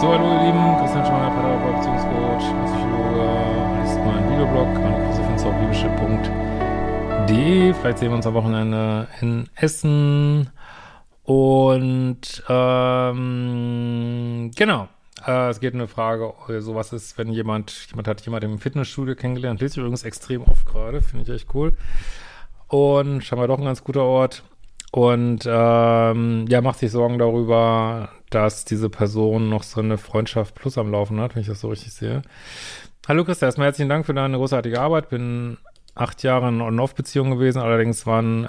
So, hallo ihr Lieben, Christian Schmeier, Pädagoge, Beziehungscoach, Psychologe. Das ist mein Videoblog meine Kurse findest du auf christophinzorgliebische.de. Vielleicht sehen wir uns am Wochenende in Essen. Und ähm, genau, äh, es geht eine Frage, äh, so was ist, wenn jemand, jemand hat jemand im Fitnessstudio kennengelernt, lese ich übrigens extrem oft gerade, finde ich echt cool. Und scheinbar doch ein ganz guter Ort. Und ähm, ja, macht sich Sorgen darüber, dass diese Person noch so eine Freundschaft plus am Laufen hat, wenn ich das so richtig sehe. Hallo Christa, erstmal herzlichen Dank für deine großartige Arbeit. Bin acht Jahre in On-Off-Beziehung gewesen, allerdings waren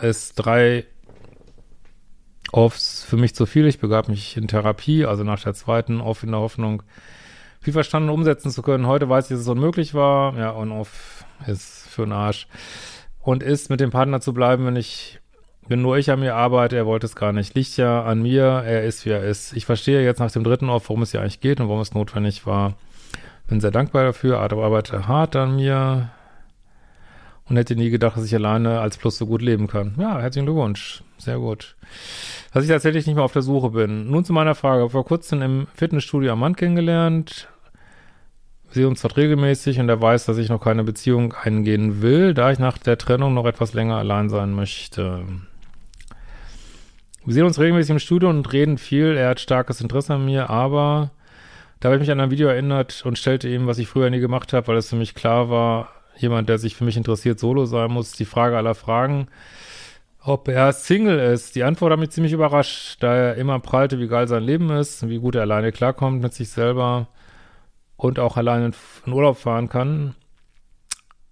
es drei Offs für mich zu viel. Ich begab mich in Therapie, also nach der zweiten Off in der Hoffnung, viel verstanden umsetzen zu können. Heute weiß ich, dass es unmöglich war. Ja, On-Off ist für den Arsch. Und ist mit dem Partner zu bleiben, wenn ich wenn nur ich an mir arbeite, er wollte es gar nicht. Liegt ja an mir, er ist, wie er ist. Ich verstehe jetzt nach dem dritten Off, worum es ja eigentlich geht und warum es notwendig war. Bin sehr dankbar dafür, aber arbeite hart an mir und hätte nie gedacht, dass ich alleine als Plus so gut leben kann. Ja, herzlichen Glückwunsch. Sehr gut. Dass ich tatsächlich nicht mehr auf der Suche bin. Nun zu meiner Frage. Vor kurzem im Fitnessstudio am Mann kennengelernt. Wir sehen uns dort regelmäßig und er weiß, dass ich noch keine Beziehung eingehen will, da ich nach der Trennung noch etwas länger allein sein möchte. Wir sehen uns regelmäßig im Studio und reden viel. Er hat starkes Interesse an mir, aber da habe ich mich an ein Video erinnert und stellte ihm, was ich früher nie gemacht habe, weil es für mich klar war, jemand, der sich für mich interessiert, solo sein muss. Die Frage aller Fragen, ob er Single ist. Die Antwort hat mich ziemlich überrascht, da er immer prallte, wie geil sein Leben ist, wie gut er alleine klarkommt mit sich selber und auch alleine in Urlaub fahren kann.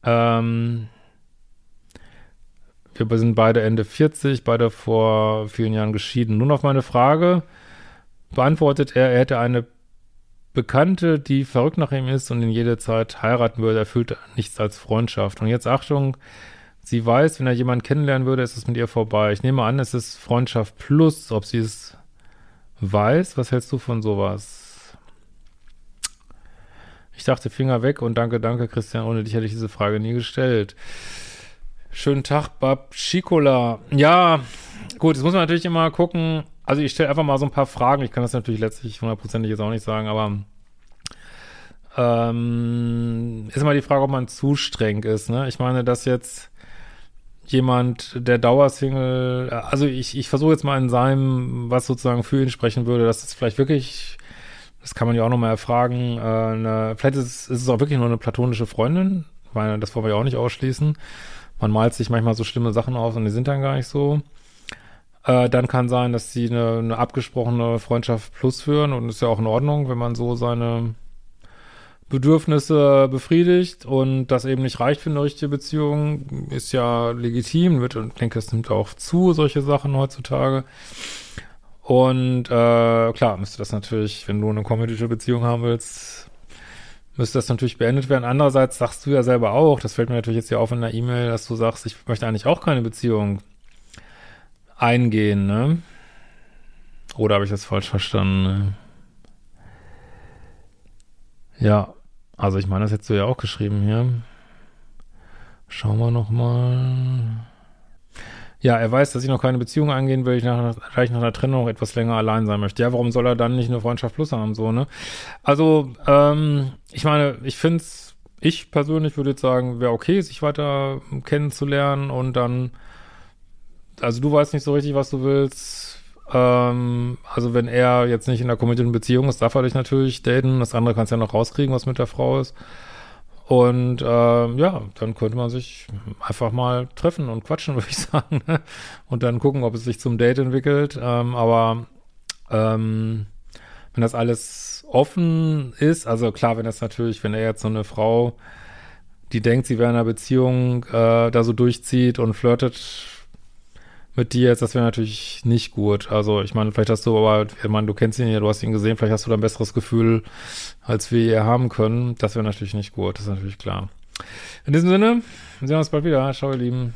Ähm, wir sind beide Ende 40, beide vor vielen Jahren geschieden. Nun auf meine Frage beantwortet er, er hätte eine Bekannte, die verrückt nach ihm ist und ihn jede Zeit heiraten würde. Er fühlt nichts als Freundschaft. Und jetzt Achtung, sie weiß, wenn er jemanden kennenlernen würde, ist es mit ihr vorbei. Ich nehme an, es ist Freundschaft plus, ob sie es weiß. Was hältst du von sowas? Ich dachte Finger weg und danke, danke, Christian. Ohne dich hätte ich diese Frage nie gestellt. Schönen Tag, Bab Schikola. Ja, gut, jetzt muss man natürlich immer gucken. Also ich stelle einfach mal so ein paar Fragen. Ich kann das natürlich letztlich hundertprozentig jetzt auch nicht sagen, aber ähm, ist immer die Frage, ob man zu streng ist. Ne? Ich meine, dass jetzt jemand, der Dauersingle, also ich, ich versuche jetzt mal in seinem, was sozusagen für ihn sprechen würde, dass es vielleicht wirklich, das kann man ja auch nochmal erfragen, äh, eine, vielleicht ist es, ist es auch wirklich nur eine platonische Freundin, weil das wollen wir ja auch nicht ausschließen man malt sich manchmal so schlimme Sachen aus und die sind dann gar nicht so. Äh, dann kann sein, dass sie eine, eine abgesprochene Freundschaft plus führen und ist ja auch in Ordnung, wenn man so seine Bedürfnisse befriedigt und das eben nicht reicht für eine richtige Beziehung, ist ja legitim, wird, und ich denke, es nimmt auch zu, solche Sachen heutzutage. Und äh, klar, müsste das natürlich, wenn du eine kommunistische Beziehung haben willst, müsste das natürlich beendet werden. Andererseits sagst du ja selber auch, das fällt mir natürlich jetzt hier auf in der E-Mail, dass du sagst, ich möchte eigentlich auch keine Beziehung eingehen, ne? Oder habe ich das falsch verstanden? Ne? Ja, also ich meine, das hättest du ja auch geschrieben hier. Schauen wir noch mal. Ja, er weiß, dass ich noch keine Beziehung eingehen will, ich nach, gleich nach einer Trennung etwas länger allein sein möchte. Ja, warum soll er dann nicht eine Freundschaft plus haben, so, ne? Also, ähm, ich meine, ich finde es, ich persönlich würde jetzt sagen, wäre okay, sich weiter kennenzulernen und dann, also du weißt nicht so richtig, was du willst. Ähm, also wenn er jetzt nicht in der committeden Beziehung ist, darf er dich natürlich daten. Das andere kannst du ja noch rauskriegen, was mit der Frau ist. Und ähm, ja, dann könnte man sich einfach mal treffen und quatschen, würde ich sagen. Ne? Und dann gucken, ob es sich zum Date entwickelt. Ähm, aber ähm, wenn das alles offen ist, also klar, wenn das natürlich, wenn er jetzt so eine Frau, die denkt, sie wäre in einer Beziehung, äh, da so durchzieht und flirtet mit dir jetzt, das wäre natürlich nicht gut. Also ich meine, vielleicht hast du aber, ich meine, du kennst ihn ja, du hast ihn gesehen, vielleicht hast du da ein besseres Gefühl, als wir hier haben können. Das wäre natürlich nicht gut, das ist natürlich klar. In diesem Sinne, wir sehen uns bald wieder. Ciao, ihr Lieben.